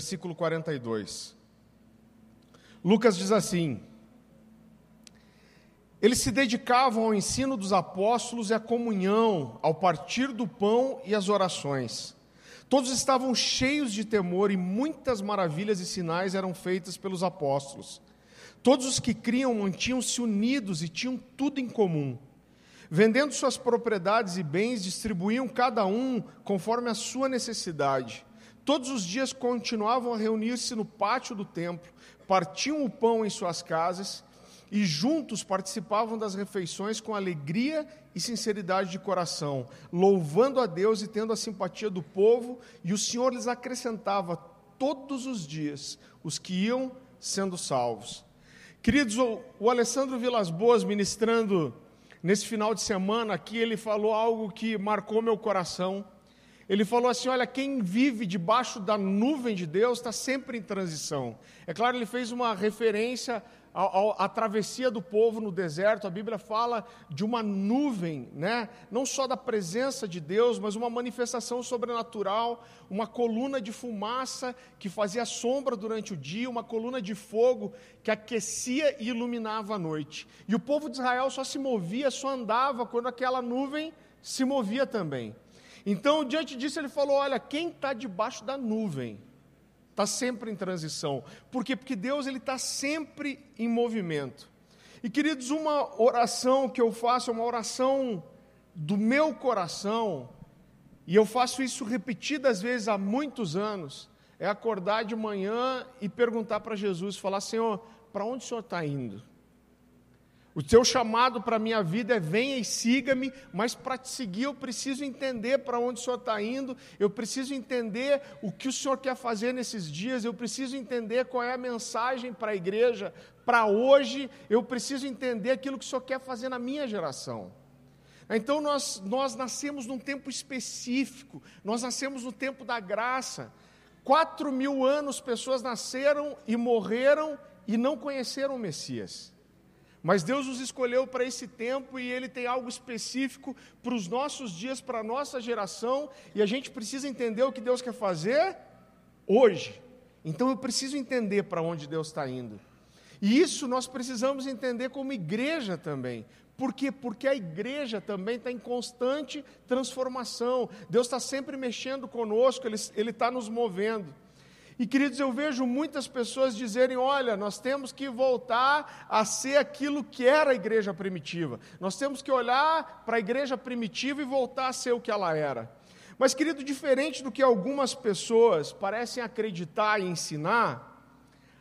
versículo 42. Lucas diz assim: Eles se dedicavam ao ensino dos apóstolos e à comunhão, ao partir do pão e às orações. Todos estavam cheios de temor e muitas maravilhas e sinais eram feitas pelos apóstolos. Todos os que criam mantinham-se unidos e tinham tudo em comum. Vendendo suas propriedades e bens, distribuíam cada um conforme a sua necessidade. Todos os dias continuavam a reunir-se no pátio do templo, partiam o pão em suas casas e juntos participavam das refeições com alegria e sinceridade de coração, louvando a Deus e tendo a simpatia do povo, e o Senhor lhes acrescentava todos os dias os que iam sendo salvos. Queridos, o, Alessandro Vilas Boas, ministrando nesse final de semana aqui, ele falou algo que marcou meu coração. Ele falou assim: olha, quem vive debaixo da nuvem de Deus está sempre em transição. É claro, ele fez uma referência à travessia do povo no deserto. A Bíblia fala de uma nuvem, né? não só da presença de Deus, mas uma manifestação sobrenatural, uma coluna de fumaça que fazia sombra durante o dia, uma coluna de fogo que aquecia e iluminava a noite. E o povo de Israel só se movia, só andava quando aquela nuvem se movia também. Então, diante disso, ele falou: olha, quem está debaixo da nuvem está sempre em transição. Por quê? Porque Deus ele está sempre em movimento. E queridos, uma oração que eu faço é uma oração do meu coração, e eu faço isso repetidas vezes há muitos anos, é acordar de manhã e perguntar para Jesus, falar, Senhor, para onde o Senhor está indo? O teu chamado para a minha vida é venha e siga-me, mas para te seguir eu preciso entender para onde o Senhor está indo, eu preciso entender o que o Senhor quer fazer nesses dias, eu preciso entender qual é a mensagem para a igreja, para hoje, eu preciso entender aquilo que o Senhor quer fazer na minha geração. Então nós, nós nascemos num tempo específico, nós nascemos no tempo da graça. Quatro mil anos pessoas nasceram e morreram e não conheceram o Messias. Mas Deus nos escolheu para esse tempo e Ele tem algo específico para os nossos dias, para a nossa geração, e a gente precisa entender o que Deus quer fazer hoje. Então eu preciso entender para onde Deus está indo. E isso nós precisamos entender como igreja também. Por quê? Porque a igreja também está em constante transformação. Deus está sempre mexendo conosco, Ele está nos movendo. E queridos, eu vejo muitas pessoas dizerem: olha, nós temos que voltar a ser aquilo que era a igreja primitiva. Nós temos que olhar para a igreja primitiva e voltar a ser o que ela era. Mas, querido, diferente do que algumas pessoas parecem acreditar e ensinar,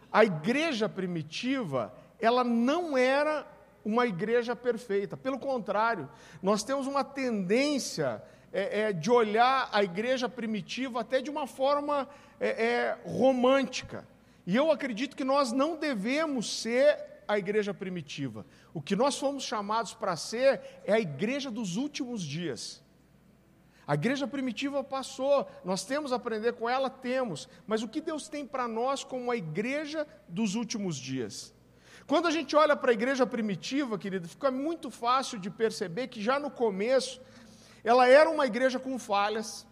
a igreja primitiva, ela não era uma igreja perfeita. Pelo contrário, nós temos uma tendência é, é, de olhar a igreja primitiva até de uma forma é, é, romântica. E eu acredito que nós não devemos ser a igreja primitiva. O que nós fomos chamados para ser é a igreja dos últimos dias. A igreja primitiva passou, nós temos a aprender com ela, temos, mas o que Deus tem para nós como a igreja dos últimos dias? Quando a gente olha para a igreja primitiva, querido, fica muito fácil de perceber que já no começo ela era uma igreja com falhas,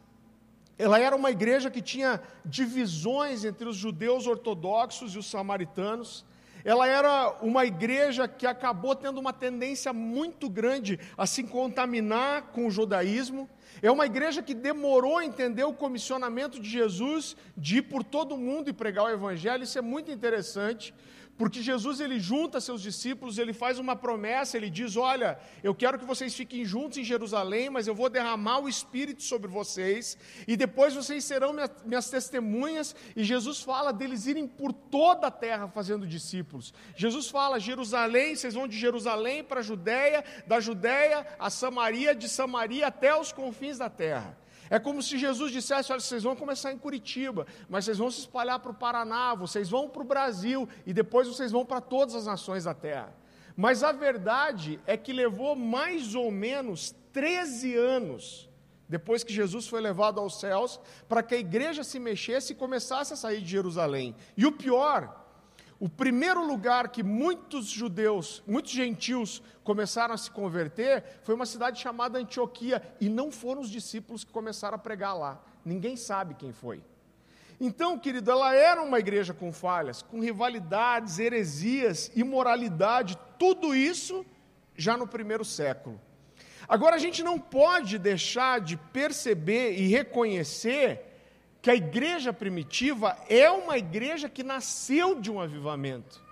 ela era uma igreja que tinha divisões entre os judeus ortodoxos e os samaritanos. Ela era uma igreja que acabou tendo uma tendência muito grande a se contaminar com o judaísmo. É uma igreja que demorou a entender o comissionamento de Jesus de ir por todo o mundo e pregar o evangelho. Isso é muito interessante, porque Jesus ele junta seus discípulos, ele faz uma promessa, ele diz: "Olha, eu quero que vocês fiquem juntos em Jerusalém, mas eu vou derramar o espírito sobre vocês e depois vocês serão minhas, minhas testemunhas". E Jesus fala deles irem por toda a terra fazendo discípulos. Jesus fala: "Jerusalém, vocês vão de Jerusalém para a Judéia, da Judéia a Samaria, de Samaria até os confins da terra". É como se Jesus dissesse: olha, vocês vão começar em Curitiba, mas vocês vão se espalhar para o Paraná, vocês vão para o Brasil e depois vocês vão para todas as nações da terra. Mas a verdade é que levou mais ou menos 13 anos depois que Jesus foi levado aos céus para que a igreja se mexesse e começasse a sair de Jerusalém. E o pior o primeiro lugar que muitos judeus, muitos gentios começaram a se converter foi uma cidade chamada Antioquia, e não foram os discípulos que começaram a pregar lá. Ninguém sabe quem foi. Então, querido, ela era uma igreja com falhas, com rivalidades, heresias, imoralidade, tudo isso já no primeiro século. Agora, a gente não pode deixar de perceber e reconhecer que a igreja primitiva é uma igreja que nasceu de um avivamento.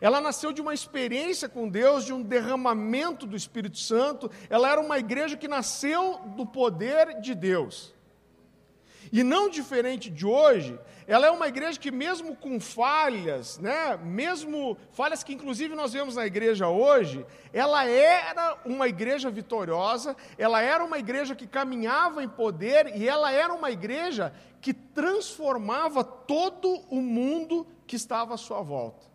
Ela nasceu de uma experiência com Deus, de um derramamento do Espírito Santo. Ela era uma igreja que nasceu do poder de Deus. E não diferente de hoje, ela é uma igreja que mesmo com falhas, né, mesmo falhas que inclusive nós vemos na igreja hoje, ela era uma igreja vitoriosa, ela era uma igreja que caminhava em poder e ela era uma igreja que transformava todo o mundo que estava à sua volta.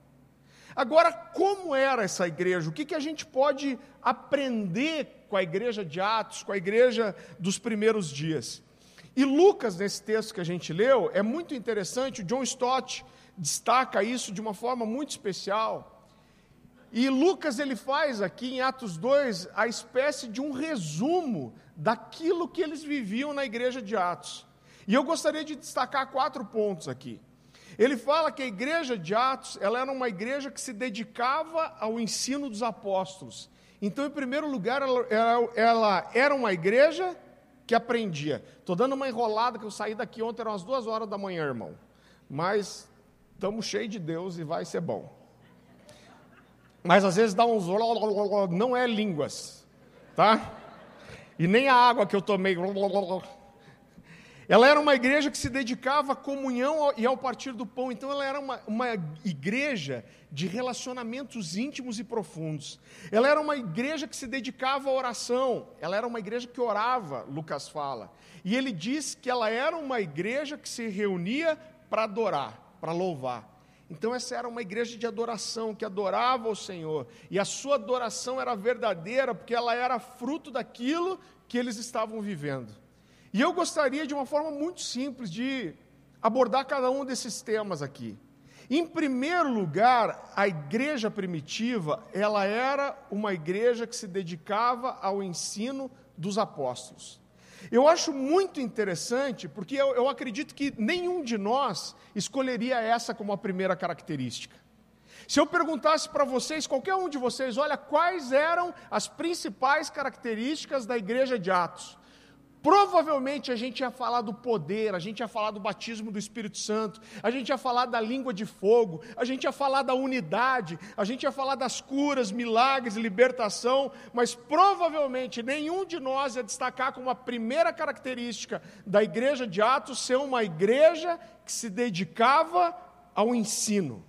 Agora, como era essa igreja? O que, que a gente pode aprender com a igreja de Atos, com a igreja dos primeiros dias? E Lucas, nesse texto que a gente leu, é muito interessante, o John Stott destaca isso de uma forma muito especial. E Lucas ele faz aqui em Atos 2 a espécie de um resumo daquilo que eles viviam na igreja de Atos. E eu gostaria de destacar quatro pontos aqui. Ele fala que a igreja de Atos, ela era uma igreja que se dedicava ao ensino dos apóstolos. Então, em primeiro lugar, ela, ela, ela era uma igreja que aprendia. Estou dando uma enrolada que eu saí daqui ontem, eram as duas horas da manhã, irmão. Mas estamos cheios de Deus e vai ser bom. Mas às vezes dá uns. Não é línguas, tá? E nem a água que eu tomei. Ela era uma igreja que se dedicava à comunhão e ao partir do pão, então ela era uma, uma igreja de relacionamentos íntimos e profundos. Ela era uma igreja que se dedicava à oração, ela era uma igreja que orava, Lucas fala. E ele diz que ela era uma igreja que se reunia para adorar, para louvar. Então, essa era uma igreja de adoração, que adorava o Senhor, e a sua adoração era verdadeira, porque ela era fruto daquilo que eles estavam vivendo. E eu gostaria, de uma forma muito simples, de abordar cada um desses temas aqui. Em primeiro lugar, a igreja primitiva, ela era uma igreja que se dedicava ao ensino dos apóstolos. Eu acho muito interessante, porque eu, eu acredito que nenhum de nós escolheria essa como a primeira característica. Se eu perguntasse para vocês, qualquer um de vocês, olha, quais eram as principais características da igreja de Atos? Provavelmente a gente ia falar do poder, a gente ia falar do batismo do Espírito Santo, a gente ia falar da língua de fogo, a gente ia falar da unidade, a gente ia falar das curas, milagres, libertação, mas provavelmente nenhum de nós ia destacar como a primeira característica da igreja de Atos ser uma igreja que se dedicava ao ensino.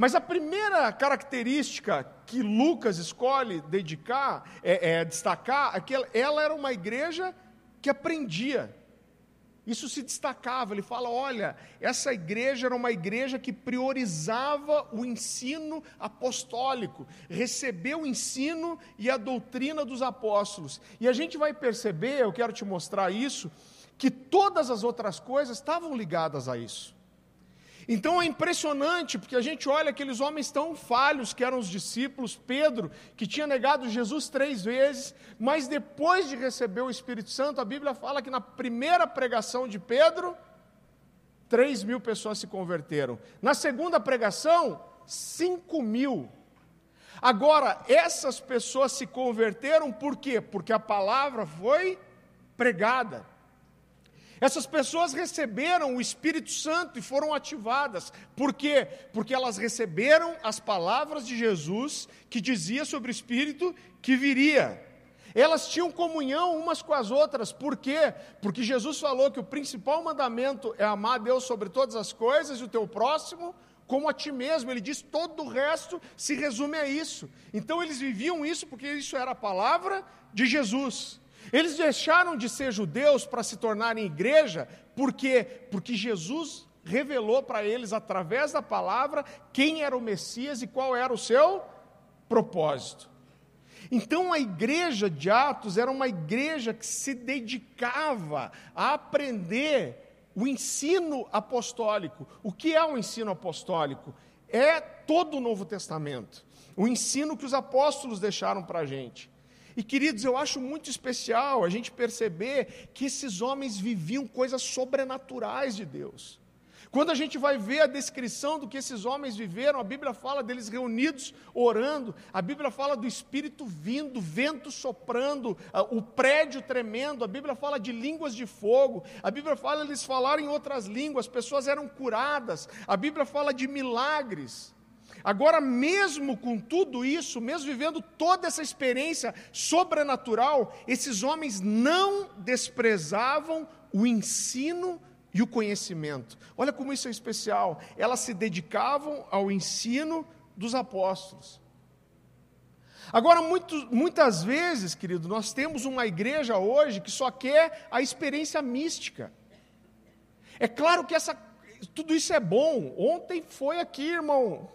Mas a primeira característica que Lucas escolhe dedicar, é, é, destacar, é que ela era uma igreja que aprendia. Isso se destacava. Ele fala: olha, essa igreja era uma igreja que priorizava o ensino apostólico, recebeu o ensino e a doutrina dos apóstolos. E a gente vai perceber, eu quero te mostrar isso, que todas as outras coisas estavam ligadas a isso. Então é impressionante, porque a gente olha aqueles homens tão falhos que eram os discípulos, Pedro, que tinha negado Jesus três vezes, mas depois de receber o Espírito Santo, a Bíblia fala que na primeira pregação de Pedro, três mil pessoas se converteram. Na segunda pregação, cinco mil. Agora, essas pessoas se converteram por quê? Porque a palavra foi pregada. Essas pessoas receberam o Espírito Santo e foram ativadas. Por quê? Porque elas receberam as palavras de Jesus que dizia sobre o Espírito que viria. Elas tinham comunhão umas com as outras. Por quê? Porque Jesus falou que o principal mandamento é amar a Deus sobre todas as coisas e o teu próximo como a ti mesmo. Ele diz todo o resto se resume a isso. Então eles viviam isso porque isso era a palavra de Jesus. Eles deixaram de ser judeus para se tornarem igreja, por quê? Porque Jesus revelou para eles, através da palavra, quem era o Messias e qual era o seu propósito. Então a igreja de Atos era uma igreja que se dedicava a aprender o ensino apostólico. O que é o ensino apostólico? É todo o Novo Testamento, o ensino que os apóstolos deixaram para a gente. E queridos, eu acho muito especial a gente perceber que esses homens viviam coisas sobrenaturais de Deus. Quando a gente vai ver a descrição do que esses homens viveram, a Bíblia fala deles reunidos orando, a Bíblia fala do Espírito vindo, vento soprando, o prédio tremendo, a Bíblia fala de línguas de fogo, a Bíblia fala eles falaram em outras línguas, pessoas eram curadas, a Bíblia fala de milagres. Agora, mesmo com tudo isso, mesmo vivendo toda essa experiência sobrenatural, esses homens não desprezavam o ensino e o conhecimento. Olha como isso é especial. Elas se dedicavam ao ensino dos apóstolos. Agora, muito, muitas vezes, querido, nós temos uma igreja hoje que só quer a experiência mística. É claro que essa, tudo isso é bom. Ontem foi aqui, irmão,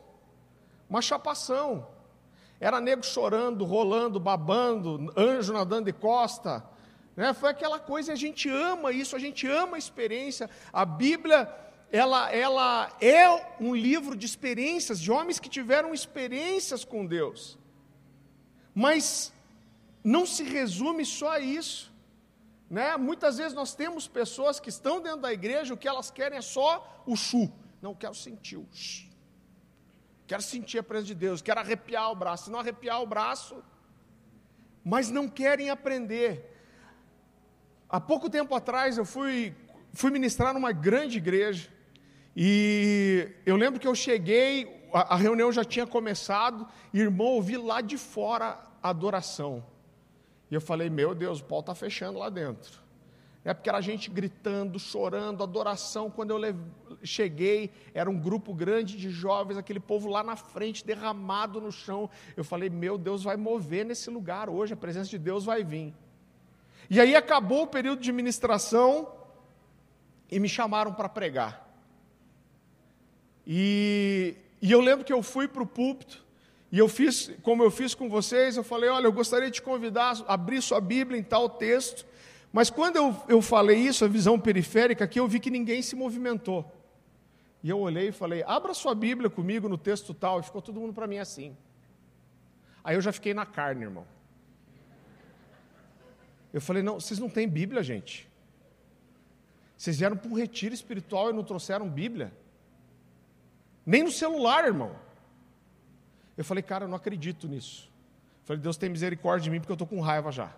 uma chapação. Era nego chorando, rolando, babando, anjo nadando de costa, né? Foi aquela coisa, a gente ama isso, a gente ama a experiência. A Bíblia, ela, ela é um livro de experiências, de homens que tiveram experiências com Deus. Mas não se resume só a isso. Né? Muitas vezes nós temos pessoas que estão dentro da igreja, o que elas querem é só o chu. Não, quero sentir o chu. Quero sentir a presença de Deus, quero arrepiar o braço. Se não arrepiar o braço, mas não querem aprender. Há pouco tempo atrás eu fui, fui ministrar numa grande igreja e eu lembro que eu cheguei, a, a reunião já tinha começado, e irmão, ouvi lá de fora a adoração. E eu falei, meu Deus, o pau está fechando lá dentro. É porque era gente gritando, chorando, adoração. Quando eu cheguei, era um grupo grande de jovens, aquele povo lá na frente, derramado no chão. Eu falei, meu Deus vai mover nesse lugar hoje, a presença de Deus vai vir. E aí acabou o período de ministração e me chamaram para pregar. E, e, eu lembro que eu fui para o púlpito e eu fiz, como eu fiz com vocês, eu falei: olha, eu gostaria de te convidar a abrir sua Bíblia em tal texto. Mas quando eu, eu falei isso, a visão periférica, aqui eu vi que ninguém se movimentou. E eu olhei e falei: abra sua Bíblia comigo no texto tal. E ficou todo mundo para mim assim. Aí eu já fiquei na carne, irmão. Eu falei: não, vocês não têm Bíblia, gente. Vocês vieram para um retiro espiritual e não trouxeram Bíblia. Nem no celular, irmão. Eu falei, cara, eu não acredito nisso. Eu falei, Deus tem misericórdia de mim porque eu estou com raiva já.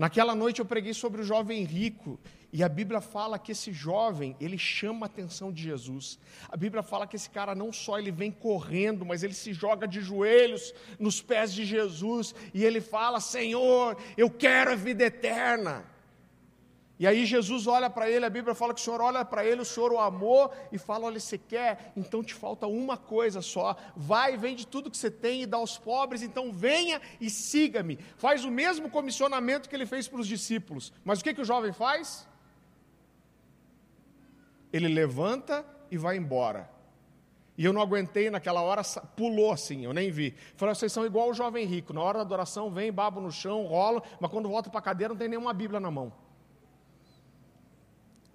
Naquela noite eu preguei sobre o jovem rico e a Bíblia fala que esse jovem, ele chama a atenção de Jesus. A Bíblia fala que esse cara não só ele vem correndo, mas ele se joga de joelhos nos pés de Jesus e ele fala: "Senhor, eu quero a vida eterna". E aí Jesus olha para ele, a Bíblia fala que o Senhor olha para ele, o Senhor o amou e fala: Olha, você quer? Então te falta uma coisa só. Vai, vende tudo que você tem e dá aos pobres, então venha e siga-me. Faz o mesmo comissionamento que ele fez para os discípulos. Mas o que, que o jovem faz? Ele levanta e vai embora. E eu não aguentei naquela hora, pulou assim, eu nem vi. Falou, vocês são igual o jovem rico. Na hora da adoração, vem, babo no chão, rola, mas quando volta para a cadeira não tem nenhuma Bíblia na mão.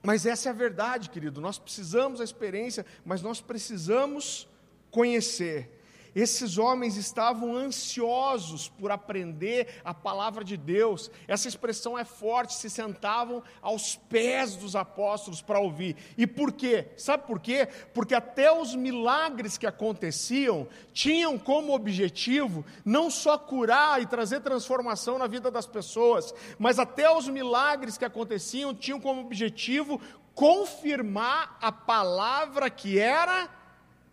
Mas essa é a verdade, querido. Nós precisamos da experiência, mas nós precisamos conhecer. Esses homens estavam ansiosos por aprender a palavra de Deus. Essa expressão é forte, se sentavam aos pés dos apóstolos para ouvir. E por quê? Sabe por quê? Porque até os milagres que aconteciam tinham como objetivo não só curar e trazer transformação na vida das pessoas, mas até os milagres que aconteciam tinham como objetivo confirmar a palavra que era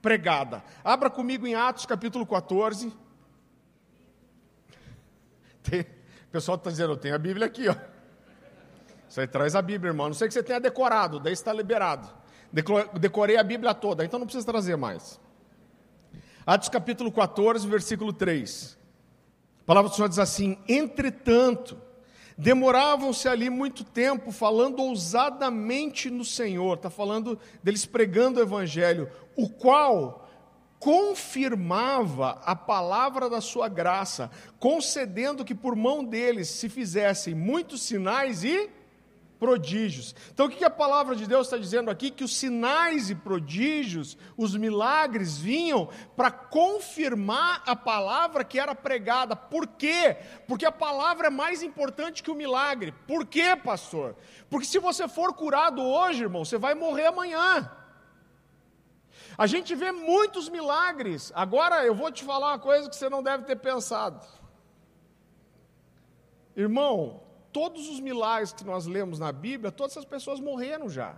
pregada. Abra comigo em Atos capítulo 14. Tem, o pessoal está dizendo, eu tenho a Bíblia aqui, ó. Você traz a Bíblia, irmão. Não sei que você tenha decorado, daí está liberado. Decorei a Bíblia toda, então não precisa trazer mais. Atos capítulo 14, versículo 3. A palavra do Senhor diz assim: Entretanto, Demoravam-se ali muito tempo falando ousadamente no Senhor, está falando deles pregando o Evangelho, o qual confirmava a palavra da sua graça, concedendo que por mão deles se fizessem muitos sinais e prodígios. Então, o que a palavra de Deus está dizendo aqui? Que os sinais e prodígios, os milagres vinham para confirmar a palavra que era pregada. Por quê? Porque a palavra é mais importante que o milagre. Por quê, pastor? Porque se você for curado hoje, irmão, você vai morrer amanhã. A gente vê muitos milagres. Agora eu vou te falar uma coisa que você não deve ter pensado. Irmão, todos os milagres que nós lemos na Bíblia, todas essas pessoas morreram já.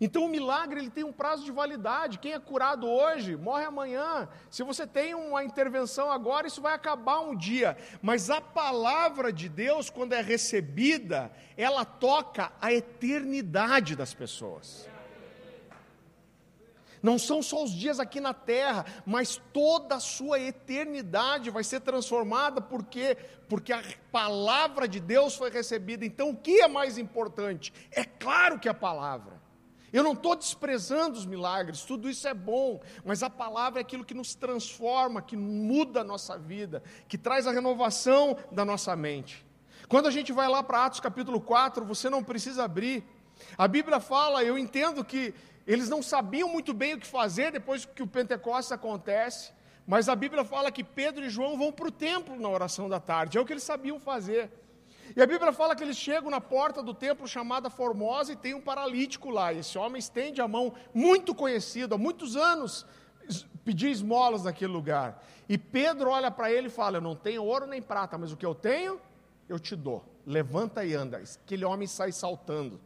Então o milagre ele tem um prazo de validade. Quem é curado hoje morre amanhã. Se você tem uma intervenção agora, isso vai acabar um dia. Mas a palavra de Deus, quando é recebida, ela toca a eternidade das pessoas. Não são só os dias aqui na terra, mas toda a sua eternidade vai ser transformada, porque porque a palavra de Deus foi recebida. Então, o que é mais importante? É claro que a palavra. Eu não estou desprezando os milagres, tudo isso é bom, mas a palavra é aquilo que nos transforma, que muda a nossa vida, que traz a renovação da nossa mente. Quando a gente vai lá para Atos capítulo 4, você não precisa abrir. A Bíblia fala, eu entendo que eles não sabiam muito bem o que fazer depois que o Pentecostes acontece, mas a Bíblia fala que Pedro e João vão para o templo na oração da tarde, é o que eles sabiam fazer. E a Bíblia fala que eles chegam na porta do templo chamada Formosa e tem um paralítico lá. Esse homem estende a mão, muito conhecido, há muitos anos, pedir esmolas naquele lugar. E Pedro olha para ele e fala: Eu não tenho ouro nem prata, mas o que eu tenho, eu te dou. Levanta e anda. Aquele homem sai saltando.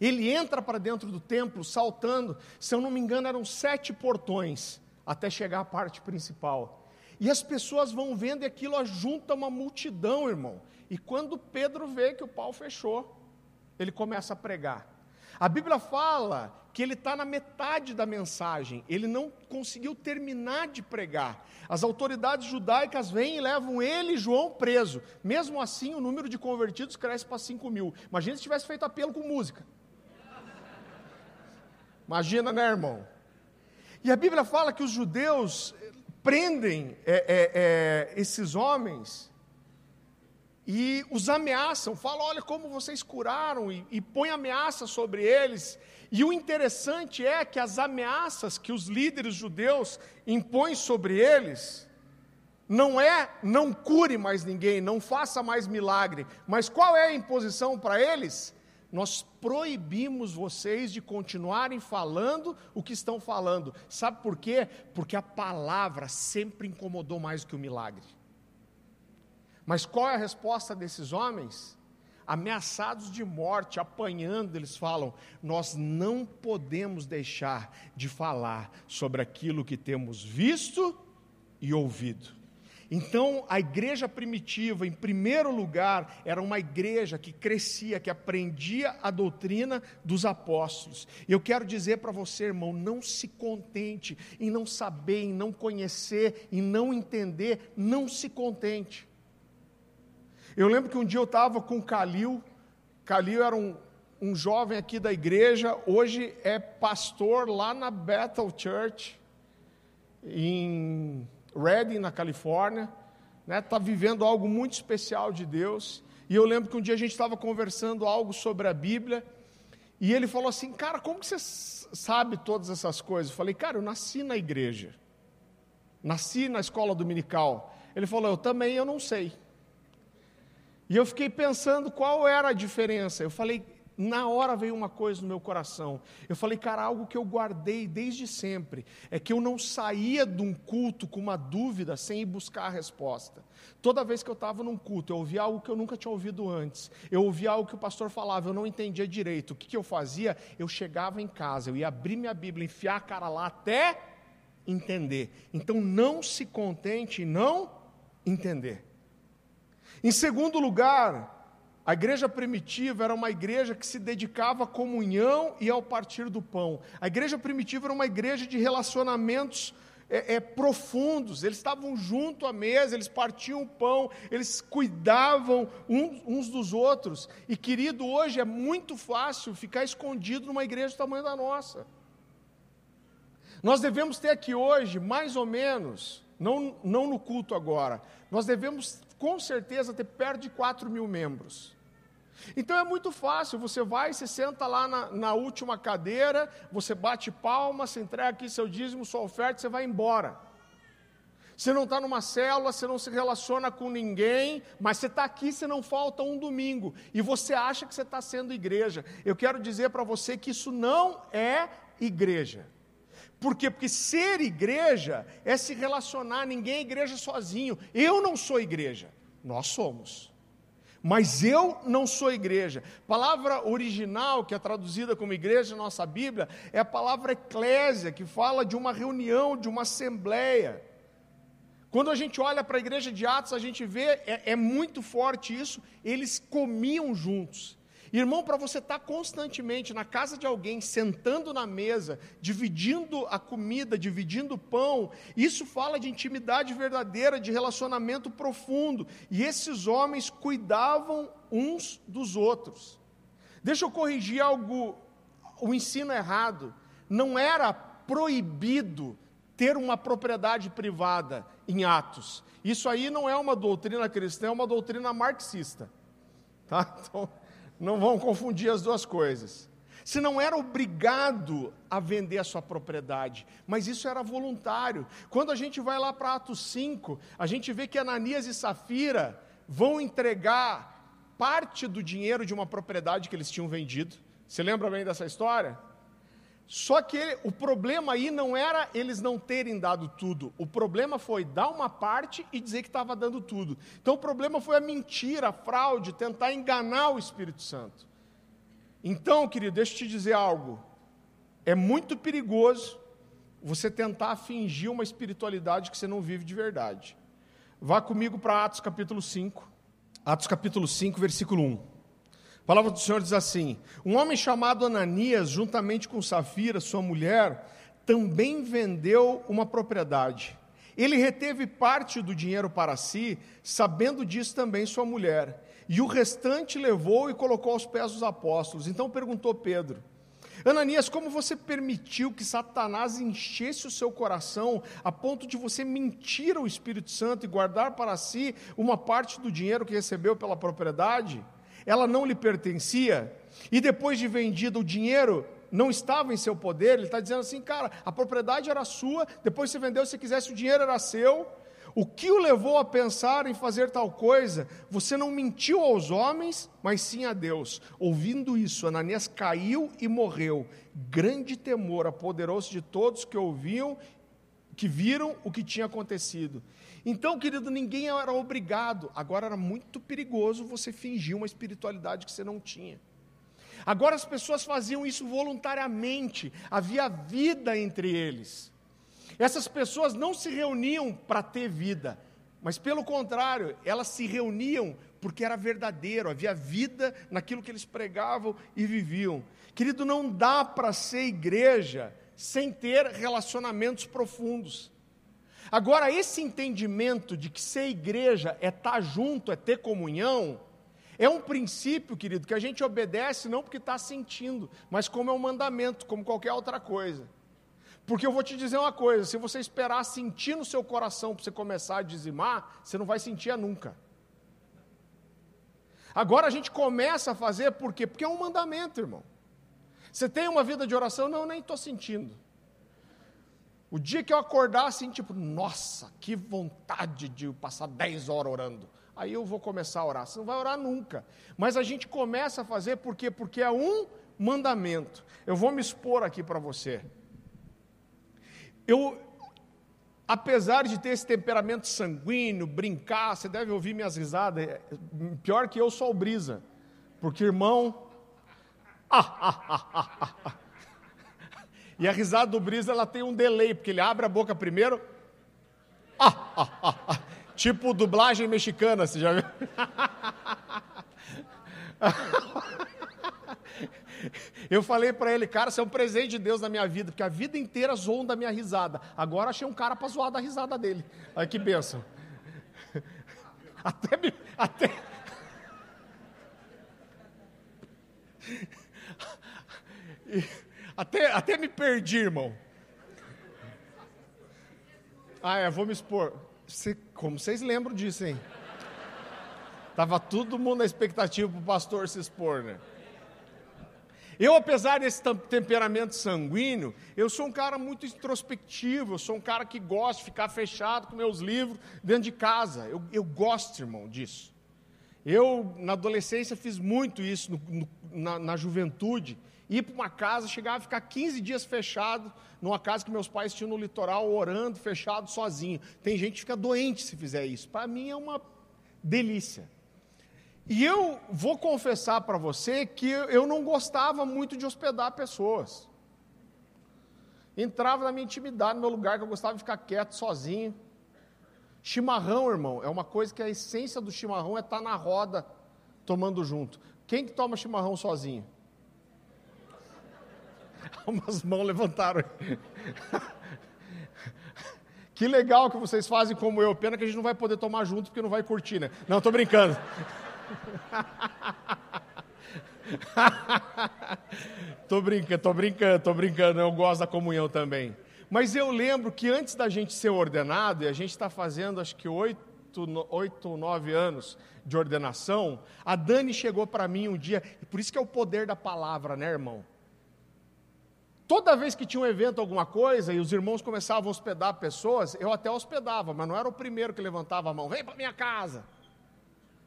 Ele entra para dentro do templo saltando, se eu não me engano, eram sete portões até chegar à parte principal. E as pessoas vão vendo e aquilo ajunta uma multidão, irmão. E quando Pedro vê que o pau fechou, ele começa a pregar. A Bíblia fala que ele está na metade da mensagem, ele não conseguiu terminar de pregar. As autoridades judaicas vêm e levam ele e João preso. Mesmo assim, o número de convertidos cresce para 5 mil. Imagina se tivesse feito apelo com música. Imagina, né, irmão? E a Bíblia fala que os judeus prendem é, é, é, esses homens e os ameaçam, falam: olha como vocês curaram, e, e põe ameaça sobre eles. E o interessante é que as ameaças que os líderes judeus impõem sobre eles, não é não cure mais ninguém, não faça mais milagre, mas qual é a imposição para eles? Nós proibimos vocês de continuarem falando o que estão falando. Sabe por quê? Porque a palavra sempre incomodou mais que o milagre. Mas qual é a resposta desses homens? Ameaçados de morte, apanhando, eles falam: Nós não podemos deixar de falar sobre aquilo que temos visto e ouvido. Então, a igreja primitiva, em primeiro lugar, era uma igreja que crescia, que aprendia a doutrina dos apóstolos. Eu quero dizer para você, irmão, não se contente em não saber, em não conhecer, em não entender, não se contente. Eu lembro que um dia eu estava com Calil, Calil era um, um jovem aqui da igreja, hoje é pastor lá na Bethel Church, em Redding, na Califórnia, está né, tá vivendo algo muito especial de Deus. E eu lembro que um dia a gente estava conversando algo sobre a Bíblia, e ele falou assim: Cara, como que você sabe todas essas coisas? Eu falei: Cara, eu nasci na igreja, nasci na escola dominical. Ele falou: Eu também, eu não sei. E eu fiquei pensando qual era a diferença. Eu falei: na hora veio uma coisa no meu coração. Eu falei, cara, algo que eu guardei desde sempre é que eu não saía de um culto com uma dúvida sem ir buscar a resposta. Toda vez que eu estava num culto, eu ouvia algo que eu nunca tinha ouvido antes. Eu ouvia algo que o pastor falava, eu não entendia direito. O que, que eu fazia? Eu chegava em casa, eu ia abrir minha Bíblia, enfiar a cara lá até entender. Então não se contente em não entender. Em segundo lugar, a igreja primitiva era uma igreja que se dedicava à comunhão e ao partir do pão. A igreja primitiva era uma igreja de relacionamentos é, é, profundos, eles estavam junto à mesa, eles partiam o pão, eles cuidavam uns, uns dos outros. E querido, hoje é muito fácil ficar escondido numa igreja do tamanho da nossa. Nós devemos ter aqui hoje, mais ou menos, não, não no culto agora, nós devemos com certeza ter perto de 4 mil membros. Então é muito fácil, você vai, você senta lá na, na última cadeira, você bate palma, você entrega aqui seu dízimo, sua oferta, você vai embora. Você não está numa célula, você não se relaciona com ninguém, mas você está aqui, você não falta um domingo, e você acha que você está sendo igreja. Eu quero dizer para você que isso não é igreja. Por quê? Porque ser igreja é se relacionar, ninguém é igreja sozinho. Eu não sou igreja, nós somos. Mas eu não sou igreja. Palavra original, que é traduzida como igreja na nossa Bíblia, é a palavra eclésia, que fala de uma reunião, de uma assembleia. Quando a gente olha para a igreja de Atos, a gente vê, é, é muito forte isso, eles comiam juntos. Irmão, para você estar tá constantemente na casa de alguém, sentando na mesa, dividindo a comida, dividindo o pão, isso fala de intimidade verdadeira, de relacionamento profundo. E esses homens cuidavam uns dos outros. Deixa eu corrigir algo, o ensino errado. Não era proibido ter uma propriedade privada em Atos. Isso aí não é uma doutrina cristã, é uma doutrina marxista. Tá? Então, não vão confundir as duas coisas. Se não era obrigado a vender a sua propriedade, mas isso era voluntário. Quando a gente vai lá para Atos 5, a gente vê que Ananias e Safira vão entregar parte do dinheiro de uma propriedade que eles tinham vendido. Você lembra bem dessa história? Só que o problema aí não era eles não terem dado tudo, o problema foi dar uma parte e dizer que estava dando tudo. Então o problema foi a mentira, a fraude, tentar enganar o Espírito Santo. Então, querido, deixa eu te dizer algo. É muito perigoso você tentar fingir uma espiritualidade que você não vive de verdade. Vá comigo para Atos capítulo 5. Atos capítulo 5, versículo 1. A palavra do Senhor diz assim: Um homem chamado Ananias, juntamente com Safira, sua mulher, também vendeu uma propriedade. Ele reteve parte do dinheiro para si, sabendo disso também sua mulher. E o restante levou e colocou aos pés dos apóstolos. Então perguntou Pedro: Ananias, como você permitiu que Satanás enchesse o seu coração a ponto de você mentir ao Espírito Santo e guardar para si uma parte do dinheiro que recebeu pela propriedade? Ela não lhe pertencia, e depois de vendido o dinheiro não estava em seu poder, ele está dizendo assim, cara, a propriedade era sua, depois você vendeu, se quisesse, o dinheiro era seu. O que o levou a pensar em fazer tal coisa? Você não mentiu aos homens, mas sim a Deus. Ouvindo isso, Ananias caiu e morreu. Grande temor apoderou-se de todos que ouviam, que viram o que tinha acontecido. Então, querido, ninguém era obrigado. Agora era muito perigoso você fingir uma espiritualidade que você não tinha. Agora as pessoas faziam isso voluntariamente, havia vida entre eles. Essas pessoas não se reuniam para ter vida, mas pelo contrário, elas se reuniam porque era verdadeiro, havia vida naquilo que eles pregavam e viviam. Querido, não dá para ser igreja sem ter relacionamentos profundos. Agora, esse entendimento de que ser igreja é estar junto, é ter comunhão, é um princípio, querido, que a gente obedece não porque está sentindo, mas como é um mandamento, como qualquer outra coisa. Porque eu vou te dizer uma coisa: se você esperar sentir no seu coração para você começar a dizimar, você não vai sentir nunca. Agora a gente começa a fazer por quê? Porque é um mandamento, irmão. Você tem uma vida de oração? Não, nem estou sentindo. O dia que eu acordar assim, tipo, nossa, que vontade de passar 10 horas orando. Aí eu vou começar a orar. Você não vai orar nunca. Mas a gente começa a fazer por quê? Porque é um mandamento. Eu vou me expor aqui para você. Eu, apesar de ter esse temperamento sanguíneo, brincar, você deve ouvir minhas risadas. É, pior que eu sou o brisa. Porque, irmão. Ah, ah, ah, ah, ah. ah. E a risada do Brisa ela tem um delay, porque ele abre a boca primeiro. Tipo dublagem mexicana, você já viu? Eu falei para ele, cara, você é um presente de Deus na minha vida, porque a vida inteira zoam da minha risada. Agora achei um cara para zoar da risada dele. Olha que benção. Até até e, até, até me perdi, irmão. Ah, é, vou me expor. Cê, como vocês lembram disso, hein? Tava todo mundo na expectativa para o pastor se expor, né? Eu, apesar desse temperamento sanguíneo, eu sou um cara muito introspectivo, eu sou um cara que gosta de ficar fechado com meus livros dentro de casa. Eu, eu gosto, irmão, disso. Eu, na adolescência, fiz muito isso, no, no, na, na juventude. Ir para uma casa, chegava a ficar 15 dias fechado numa casa que meus pais tinham no litoral, orando, fechado, sozinho. Tem gente que fica doente se fizer isso. Para mim é uma delícia. E eu vou confessar para você que eu não gostava muito de hospedar pessoas. Entrava na minha intimidade, no meu lugar, que eu gostava de ficar quieto, sozinho. Chimarrão, irmão, é uma coisa que a essência do chimarrão é estar tá na roda, tomando junto. Quem que toma chimarrão sozinho? Umas mãos levantaram. que legal que vocês fazem como eu. Pena que a gente não vai poder tomar junto porque não vai curtir, né? Não, estou brincando. tô brincando, tô brincando, tô brincando, eu gosto da comunhão também. Mas eu lembro que antes da gente ser ordenado, e a gente está fazendo acho que oito, oito, nove anos de ordenação, a Dani chegou para mim um dia, e por isso que é o poder da palavra, né, irmão? Toda vez que tinha um evento, alguma coisa, e os irmãos começavam a hospedar pessoas, eu até hospedava, mas não era o primeiro que levantava a mão, vem para minha casa.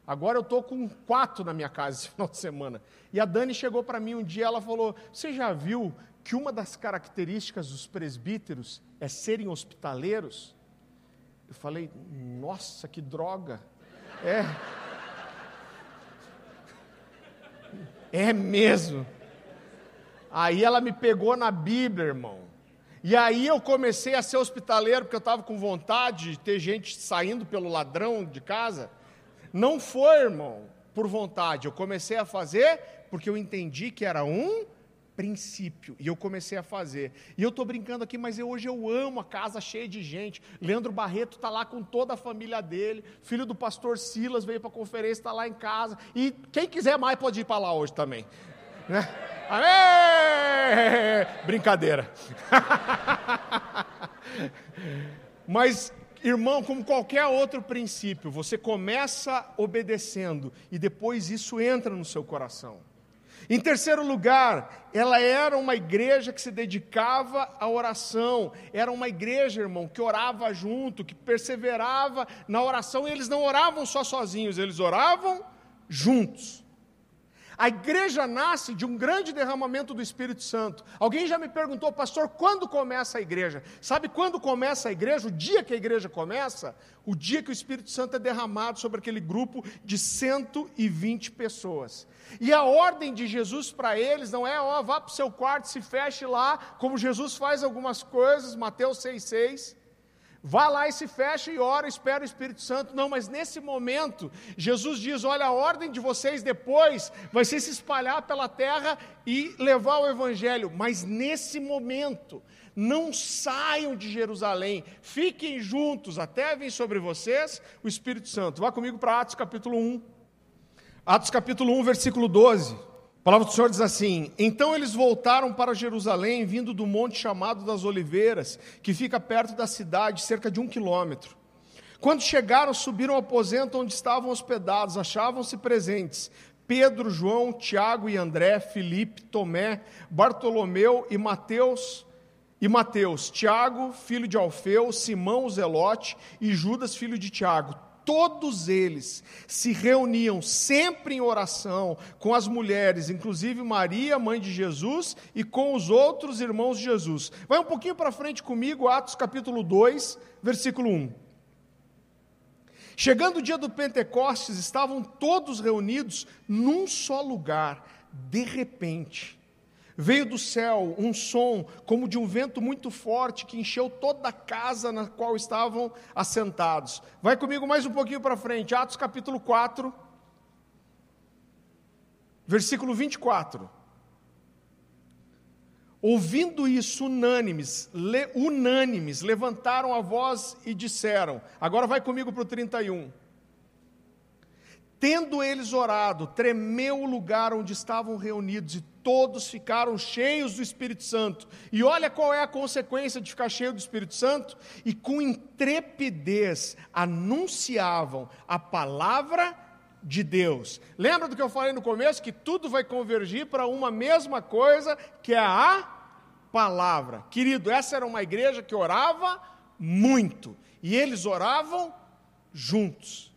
Agora eu estou com quatro na minha casa esse final de semana. E a Dani chegou para mim um dia, ela falou: Você já viu que uma das características dos presbíteros é serem hospitaleiros? Eu falei: Nossa, que droga! É. É mesmo. Aí ela me pegou na Bíblia, irmão. E aí eu comecei a ser hospitaleiro, porque eu estava com vontade de ter gente saindo pelo ladrão de casa. Não foi, irmão, por vontade. Eu comecei a fazer porque eu entendi que era um princípio. E eu comecei a fazer. E eu estou brincando aqui, mas eu, hoje eu amo a casa cheia de gente. Leandro Barreto está lá com toda a família dele. Filho do pastor Silas veio para a conferência, está lá em casa. E quem quiser mais pode ir para lá hoje também. Né? Aê! Brincadeira. mas Irmão, como qualquer outro princípio, você começa obedecendo e depois isso entra no seu coração. Em terceiro lugar, ela era uma igreja que se dedicava à oração, era uma igreja, irmão, que orava junto, que perseverava na oração, e eles não oravam só sozinhos, eles oravam juntos. A igreja nasce de um grande derramamento do Espírito Santo. Alguém já me perguntou, pastor, quando começa a igreja? Sabe quando começa a igreja? O dia que a igreja começa? O dia que o Espírito Santo é derramado sobre aquele grupo de 120 pessoas. E a ordem de Jesus para eles não é, ó, vá para o seu quarto, se feche lá, como Jesus faz algumas coisas, Mateus 6,6. Vá lá e se fecha e ora, espera o Espírito Santo. Não, mas nesse momento, Jesus diz: olha, a ordem de vocês depois vai ser se espalhar pela terra e levar o Evangelho. Mas nesse momento, não saiam de Jerusalém, fiquem juntos até vir sobre vocês o Espírito Santo. Vá comigo para Atos capítulo 1. Atos capítulo 1, versículo 12. A palavra do Senhor diz assim: Então eles voltaram para Jerusalém, vindo do monte chamado das Oliveiras, que fica perto da cidade, cerca de um quilômetro. Quando chegaram, subiram ao aposento onde estavam hospedados, achavam-se presentes Pedro, João, Tiago e André, Filipe, Tomé, Bartolomeu e Mateus, e Mateus, Tiago, filho de Alfeu, Simão o Zelote e Judas, filho de Tiago todos eles se reuniam sempre em oração com as mulheres, inclusive Maria, mãe de Jesus, e com os outros irmãos de Jesus. Vai um pouquinho para frente comigo, Atos capítulo 2, versículo 1. Chegando o dia do Pentecostes, estavam todos reunidos num só lugar. De repente, Veio do céu um som como de um vento muito forte que encheu toda a casa na qual estavam assentados. Vai comigo mais um pouquinho para frente, Atos capítulo 4, versículo 24. Ouvindo isso, unânimes, le, unânimes, levantaram a voz e disseram: Agora vai comigo para o 31. Tendo eles orado, tremeu o lugar onde estavam reunidos e todos ficaram cheios do Espírito Santo. E olha qual é a consequência de ficar cheio do Espírito Santo? E com intrepidez anunciavam a palavra de Deus. Lembra do que eu falei no começo? Que tudo vai convergir para uma mesma coisa, que é a palavra. Querido, essa era uma igreja que orava muito. E eles oravam juntos.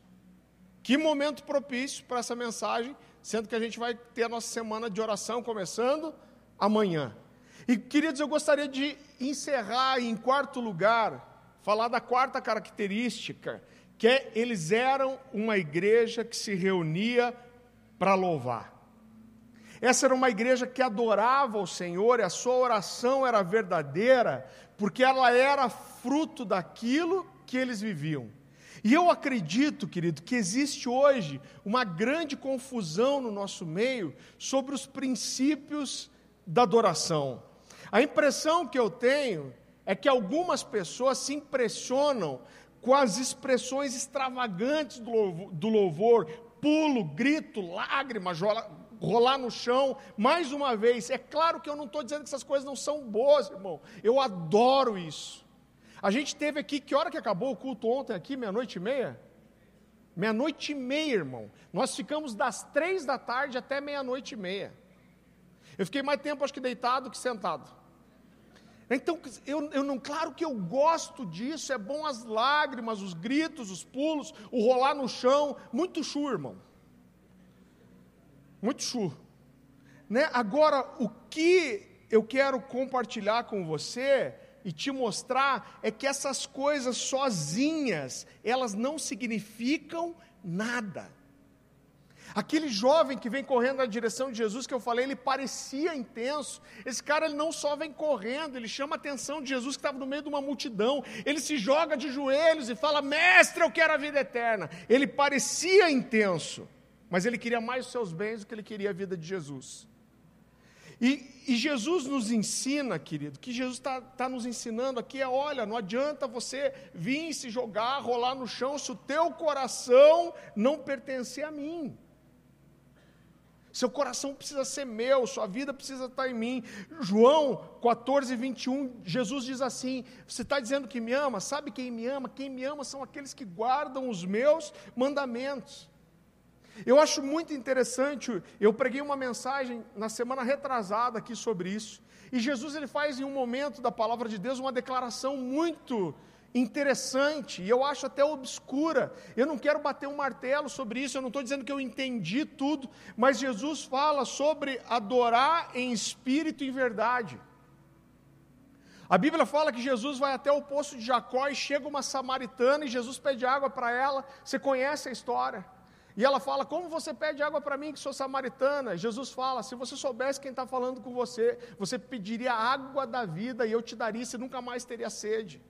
Que momento propício para essa mensagem, sendo que a gente vai ter a nossa semana de oração começando amanhã. E, queridos, eu gostaria de encerrar em quarto lugar, falar da quarta característica, que é eles eram uma igreja que se reunia para louvar. Essa era uma igreja que adorava o Senhor e a sua oração era verdadeira, porque ela era fruto daquilo que eles viviam. E eu acredito, querido, que existe hoje uma grande confusão no nosso meio sobre os princípios da adoração. A impressão que eu tenho é que algumas pessoas se impressionam com as expressões extravagantes do louvor, pulo, grito, lágrima, rolar no chão, mais uma vez. É claro que eu não estou dizendo que essas coisas não são boas, irmão. Eu adoro isso. A gente teve aqui, que hora que acabou o culto ontem aqui? Meia-noite e meia? Meia-noite e meia, irmão. Nós ficamos das três da tarde até meia-noite e meia. Eu fiquei mais tempo, acho que deitado que sentado. Então, eu, eu não, claro que eu gosto disso, é bom as lágrimas, os gritos, os pulos, o rolar no chão, muito chu, irmão. Muito chu. Né? Agora, o que eu quero compartilhar com você e te mostrar é que essas coisas sozinhas, elas não significam nada. Aquele jovem que vem correndo na direção de Jesus que eu falei, ele parecia intenso. Esse cara ele não só vem correndo, ele chama a atenção de Jesus que estava no meio de uma multidão. Ele se joga de joelhos e fala: "Mestre, eu quero a vida eterna". Ele parecia intenso, mas ele queria mais os seus bens do que ele queria a vida de Jesus. E, e Jesus nos ensina, querido, que Jesus está tá nos ensinando aqui é: olha, não adianta você vir se jogar, rolar no chão, se o teu coração não pertencer a mim. Seu coração precisa ser meu, sua vida precisa estar em mim. João 14, 21, Jesus diz assim: Você está dizendo que me ama? Sabe quem me ama? Quem me ama são aqueles que guardam os meus mandamentos. Eu acho muito interessante, eu preguei uma mensagem na semana retrasada aqui sobre isso. E Jesus ele faz em um momento da palavra de Deus uma declaração muito interessante e eu acho até obscura. Eu não quero bater um martelo sobre isso, eu não estou dizendo que eu entendi tudo, mas Jesus fala sobre adorar em espírito e em verdade. A Bíblia fala que Jesus vai até o poço de Jacó e chega uma samaritana e Jesus pede água para ela. Você conhece a história? E ela fala: Como você pede água para mim, que sou samaritana? Jesus fala: Se você soubesse quem está falando com você, você pediria água da vida e eu te daria, você nunca mais teria sede.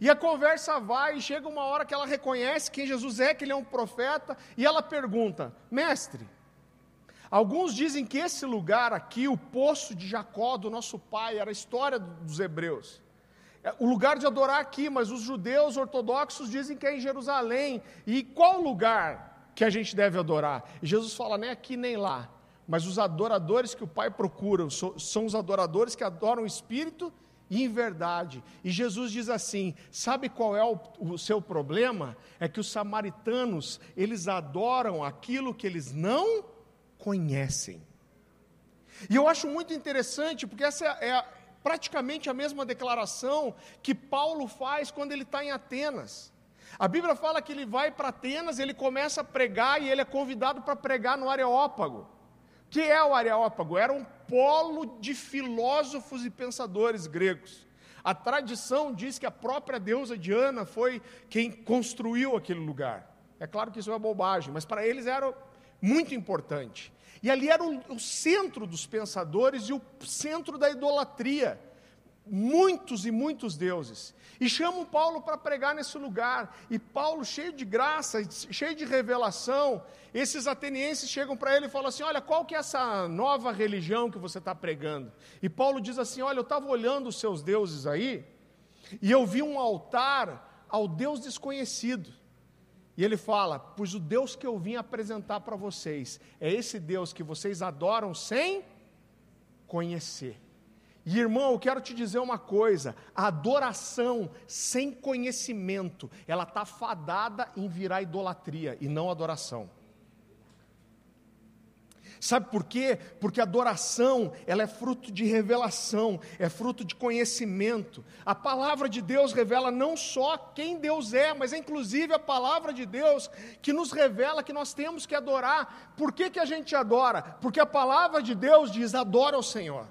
E a conversa vai, e chega uma hora que ela reconhece quem Jesus é, que ele é um profeta, e ela pergunta: Mestre, alguns dizem que esse lugar aqui, o poço de Jacó, do nosso pai, era a história dos hebreus. É, o lugar de adorar aqui, mas os judeus ortodoxos dizem que é em Jerusalém. E qual lugar que a gente deve adorar? E Jesus fala: nem aqui nem lá. Mas os adoradores que o Pai procura são os adoradores que adoram o Espírito em verdade. E Jesus diz assim: sabe qual é o, o, seu problema? É que os samaritanos, eles adoram aquilo que eles não conhecem. E eu acho muito interessante, porque essa é, é praticamente a mesma declaração que Paulo faz quando ele está em Atenas. A Bíblia fala que ele vai para Atenas, ele começa a pregar e ele é convidado para pregar no Areópago que é o Areópago? Era um polo de filósofos e pensadores gregos. A tradição diz que a própria deusa Diana foi quem construiu aquele lugar. É claro que isso é bobagem, mas para eles era muito importante. E ali era o, o centro dos pensadores e o centro da idolatria muitos e muitos deuses. E chamam Paulo para pregar nesse lugar. E Paulo, cheio de graça, cheio de revelação, esses atenienses chegam para ele e falam assim: Olha, qual que é essa nova religião que você está pregando? E Paulo diz assim: Olha, eu estava olhando os seus deuses aí, e eu vi um altar ao Deus desconhecido. E ele fala: Pois o Deus que eu vim apresentar para vocês é esse Deus que vocês adoram sem conhecer. E irmão, eu quero te dizer uma coisa: a adoração sem conhecimento, ela está fadada em virar idolatria e não adoração. Sabe por quê? Porque adoração, ela é fruto de revelação, é fruto de conhecimento. A palavra de Deus revela não só quem Deus é, mas é inclusive a palavra de Deus que nos revela que nós temos que adorar. Por que, que a gente adora? Porque a palavra de Deus diz: adora o Senhor.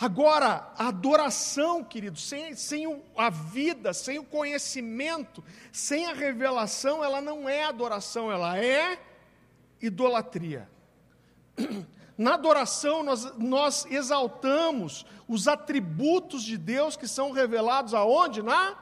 Agora, a adoração, querido, sem, sem a vida, sem o conhecimento, sem a revelação, ela não é adoração, ela é idolatria. Na adoração, nós, nós exaltamos os atributos de Deus que são revelados aonde? Na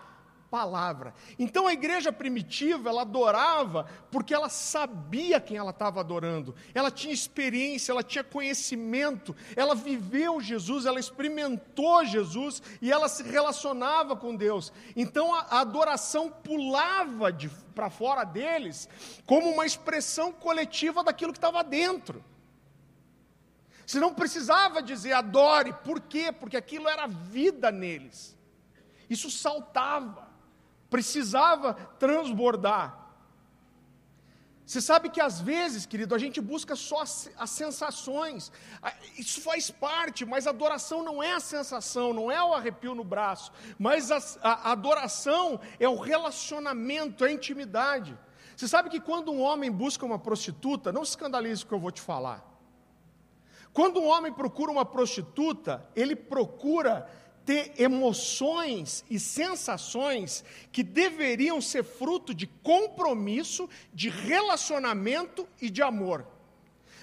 palavra. Então a igreja primitiva, ela adorava porque ela sabia quem ela estava adorando. Ela tinha experiência, ela tinha conhecimento, ela viveu Jesus, ela experimentou Jesus e ela se relacionava com Deus. Então a, a adoração pulava para fora deles como uma expressão coletiva daquilo que estava dentro. Você não precisava dizer adore, por quê? Porque aquilo era vida neles. Isso saltava precisava transbordar. Você sabe que às vezes, querido, a gente busca só as sensações. Isso faz parte, mas a adoração não é a sensação, não é o arrepio no braço. Mas a, a adoração é o relacionamento, é a intimidade. Você sabe que quando um homem busca uma prostituta, não se escandalize com o que eu vou te falar. Quando um homem procura uma prostituta, ele procura ter emoções e sensações que deveriam ser fruto de compromisso, de relacionamento e de amor.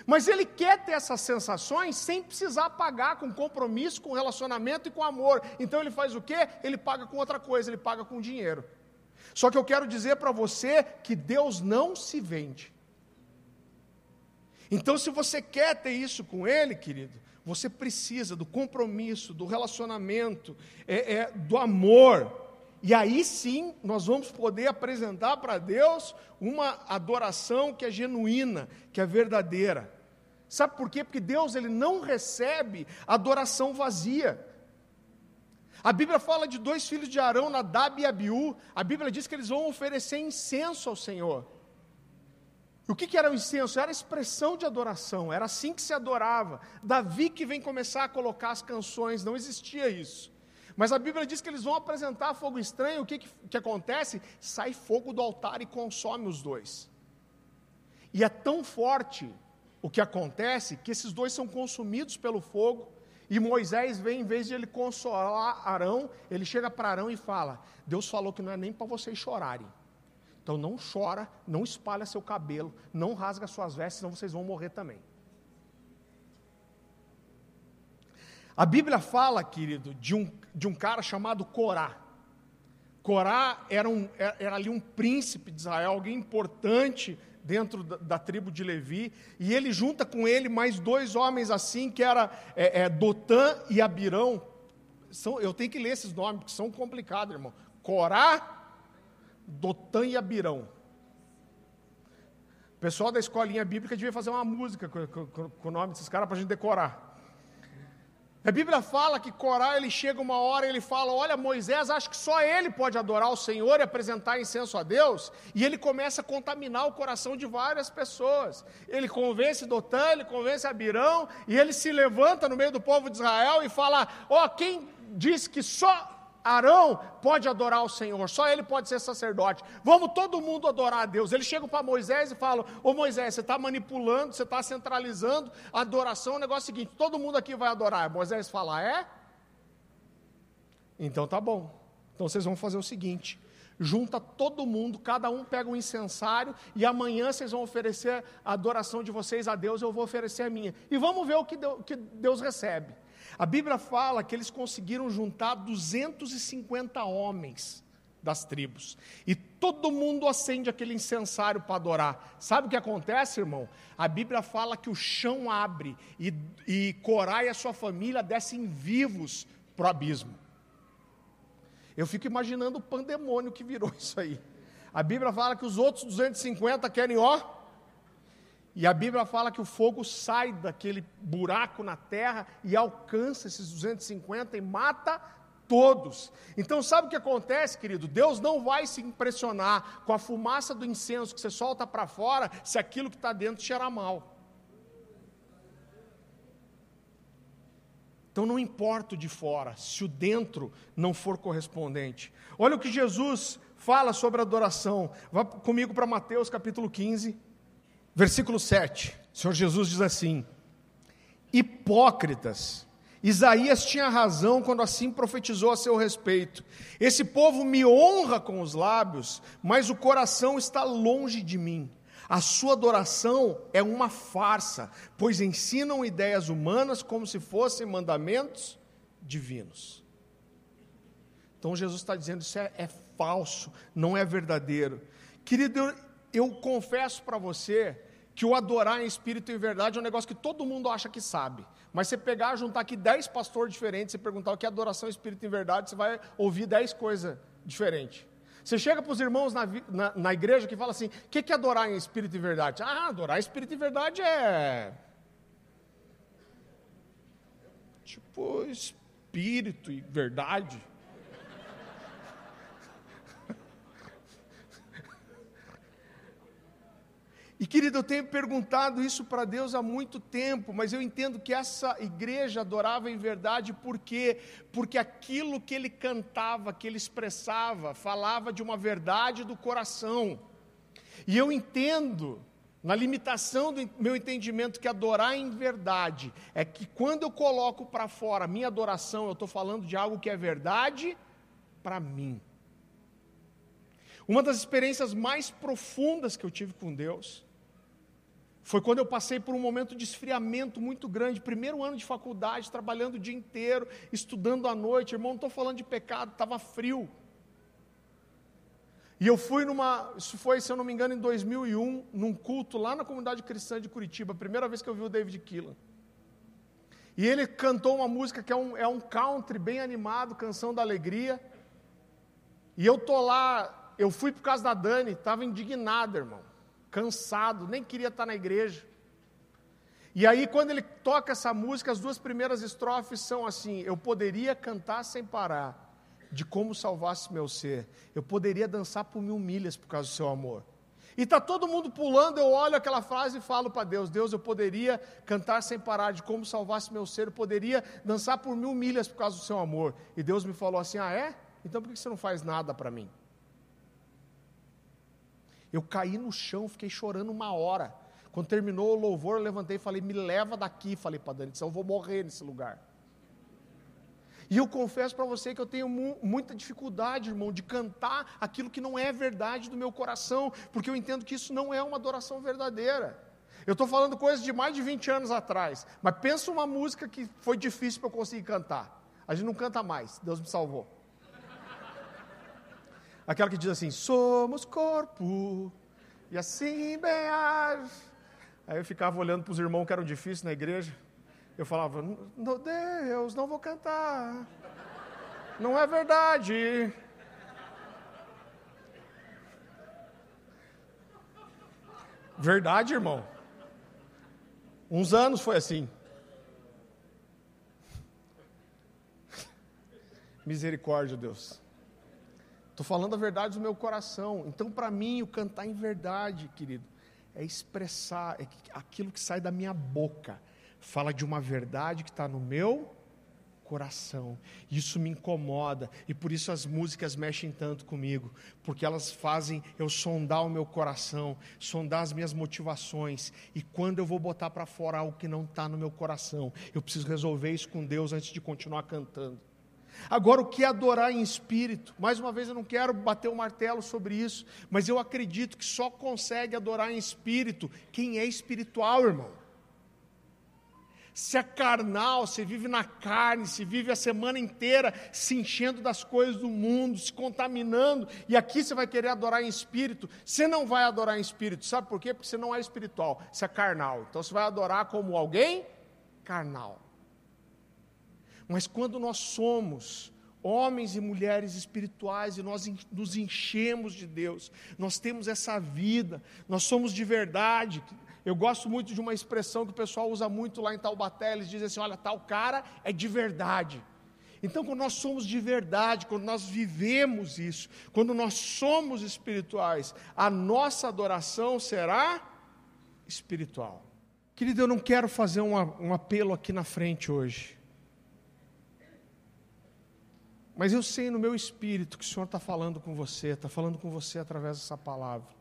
Mas ele quer ter essas sensações sem precisar pagar com compromisso, com relacionamento e com amor. Então ele faz o quê? Ele paga com outra coisa, ele paga com dinheiro. Só que eu quero dizer para você que Deus não se vende. Então, se você quer ter isso com Ele, querido, você precisa do compromisso, do relacionamento, é, é, do amor. E aí sim nós vamos poder apresentar para Deus uma adoração que é genuína, que é verdadeira. Sabe por quê? Porque Deus ele não recebe adoração vazia. A Bíblia fala de dois filhos de Arão, Nadab e Abiú. A Bíblia diz que eles vão oferecer incenso ao Senhor. O que, que era o incenso? Era expressão de adoração, era assim que se adorava. Davi que vem começar a colocar as canções, não existia isso. Mas a Bíblia diz que eles vão apresentar fogo estranho, o que, que, que acontece? Sai fogo do altar e consome os dois. E é tão forte o que acontece que esses dois são consumidos pelo fogo. E Moisés vem, em vez de ele consolar Arão, ele chega para Arão e fala: Deus falou que não é nem para vocês chorarem. Então não chora, não espalha seu cabelo, não rasga suas vestes, senão vocês vão morrer também. A Bíblia fala, querido, de um, de um cara chamado Corá. Corá era, um, era ali um príncipe de Israel, alguém importante dentro da, da, tribo de Levi, e ele junta com ele mais dois homens assim, que era é, é, Dotã e Abirão. São, eu tenho que ler esses nomes, porque são complicados, irmão. Corá Dotan e Abirão. O pessoal da escolinha bíblica devia fazer uma música com, com, com o nome desses caras para a gente decorar. A Bíblia fala que Corá, ele chega uma hora e ele fala: Olha, Moisés acha que só ele pode adorar o Senhor e apresentar incenso a Deus, e ele começa a contaminar o coração de várias pessoas. Ele convence Dotã, ele convence Abirão, e ele se levanta no meio do povo de Israel e fala: Ó, oh, quem disse que só Arão pode adorar o Senhor, só ele pode ser sacerdote. Vamos todo mundo adorar a Deus. Eles chegam para Moisés e falam: Ô Moisés, você está manipulando, você está centralizando a adoração. O negócio é o seguinte: todo mundo aqui vai adorar. Moisés fala: É? Então tá bom. Então vocês vão fazer o seguinte: junta todo mundo, cada um pega um incensário e amanhã vocês vão oferecer a adoração de vocês a Deus, eu vou oferecer a minha. E vamos ver o que Deus recebe. A Bíblia fala que eles conseguiram juntar 250 homens das tribos. E todo mundo acende aquele incensário para adorar. Sabe o que acontece, irmão? A Bíblia fala que o chão abre e, e Corá e a sua família descem vivos para o abismo. Eu fico imaginando o pandemônio que virou isso aí. A Bíblia fala que os outros 250 querem, ó, e a Bíblia fala que o fogo sai daquele buraco na terra e alcança esses 250 e mata todos. Então, sabe o que acontece, querido? Deus não vai se impressionar com a fumaça do incenso que você solta para fora se aquilo que está dentro cheira mal. Então não importa o de fora, se o dentro não for correspondente. Olha o que Jesus fala sobre adoração. Vá comigo para Mateus capítulo 15, versículo 7. O Senhor Jesus diz assim: Hipócritas, Isaías tinha razão quando assim profetizou a seu respeito. Esse povo me honra com os lábios, mas o coração está longe de mim. A sua adoração é uma farsa, pois ensinam ideias humanas como se fossem mandamentos divinos. Então Jesus está dizendo: isso é, é falso, não é verdadeiro. Querido, eu, eu confesso para você que o adorar em espírito e verdade é um negócio que todo mundo acha que sabe. Mas você pegar, juntar aqui dez pastores diferentes e perguntar o que é adoração espírito e verdade, você vai ouvir dez coisas diferentes. Você chega para os irmãos na, na, na, igreja que fala assim: o que, que é adorar em espírito e verdade? Ah, adorar em espírito e verdade é. Tipo, espírito e verdade. E querido, eu tenho perguntado isso para Deus há muito tempo, mas eu entendo que essa igreja adorava em verdade por quê? Porque aquilo que ele cantava, que ele expressava, falava de uma verdade do coração. E eu entendo, na limitação do meu entendimento, que adorar em verdade é que quando eu coloco para fora a minha adoração, eu estou falando de algo que é verdade para mim. Uma das experiências mais profundas que eu tive com Deus foi quando eu passei por um momento de esfriamento muito grande, primeiro ano de faculdade, trabalhando o dia inteiro, estudando à noite. Irmão, não estou falando de pecado, estava frio. E eu fui numa, isso foi, se eu não me engano, em 2001, num culto lá na comunidade cristã de Curitiba, primeira vez que eu vi o David Keelan. E ele cantou uma música que é um, é um country bem animado, Canção da Alegria. E eu tô lá, eu fui por causa da Dani, estava indignado, irmão cansado, nem queria estar na igreja. E aí, quando ele toca essa música, as duas primeiras estrofes são assim: Eu poderia cantar sem parar, de como salvasse meu ser. Eu poderia dançar por mil milhas por causa do seu amor. E está todo mundo pulando, eu olho aquela frase e falo para Deus: Deus, eu poderia cantar sem parar de como salvasse meu ser, eu poderia dançar por mil milhas por causa do seu amor. E Deus me falou assim: Ah, é? Então por que você não faz nada para mim? Eu caí no chão, fiquei chorando uma hora. Quando terminou o louvor, eu levantei e falei: Me leva daqui. Falei para Dani, eu vou morrer nesse lugar. E eu confesso para você que eu tenho mu muita dificuldade, irmão, de cantar aquilo que não é verdade do meu coração, porque eu entendo que isso não é uma adoração verdadeira. Eu estou falando coisas de mais de 20 anos atrás, mas pensa uma música que foi difícil para eu conseguir cantar. A gente não canta mais, Deus me salvou. Aquela que diz assim: somos corpo, e assim bem age. Aí eu ficava olhando para os irmãos que eram difíceis na igreja. Eu falava: Deus, não vou cantar. Não é verdade. Verdade, irmão. Uns anos foi assim. Misericórdia, Deus. Estou falando a verdade do meu coração. Então, para mim, o cantar em verdade, querido, é expressar é aquilo que sai da minha boca. Fala de uma verdade que está no meu coração. Isso me incomoda e por isso as músicas mexem tanto comigo, porque elas fazem eu sondar o meu coração, sondar as minhas motivações. E quando eu vou botar para fora algo que não está no meu coração, eu preciso resolver isso com Deus antes de continuar cantando. Agora, o que é adorar em espírito? Mais uma vez, eu não quero bater o um martelo sobre isso, mas eu acredito que só consegue adorar em espírito quem é espiritual, irmão. Se é carnal, se vive na carne, se vive a semana inteira se enchendo das coisas do mundo, se contaminando, e aqui você vai querer adorar em espírito, você não vai adorar em espírito, sabe por quê? Porque você não é espiritual, você é carnal. Então você vai adorar como alguém carnal. Mas quando nós somos homens e mulheres espirituais e nós nos enchemos de Deus, nós temos essa vida, nós somos de verdade. Eu gosto muito de uma expressão que o pessoal usa muito lá em Taubaté, eles dizem assim: olha, tal cara é de verdade. Então, quando nós somos de verdade, quando nós vivemos isso, quando nós somos espirituais, a nossa adoração será espiritual. Querido, eu não quero fazer um, um apelo aqui na frente hoje. Mas eu sei no meu espírito que o Senhor está falando com você, está falando com você através dessa palavra.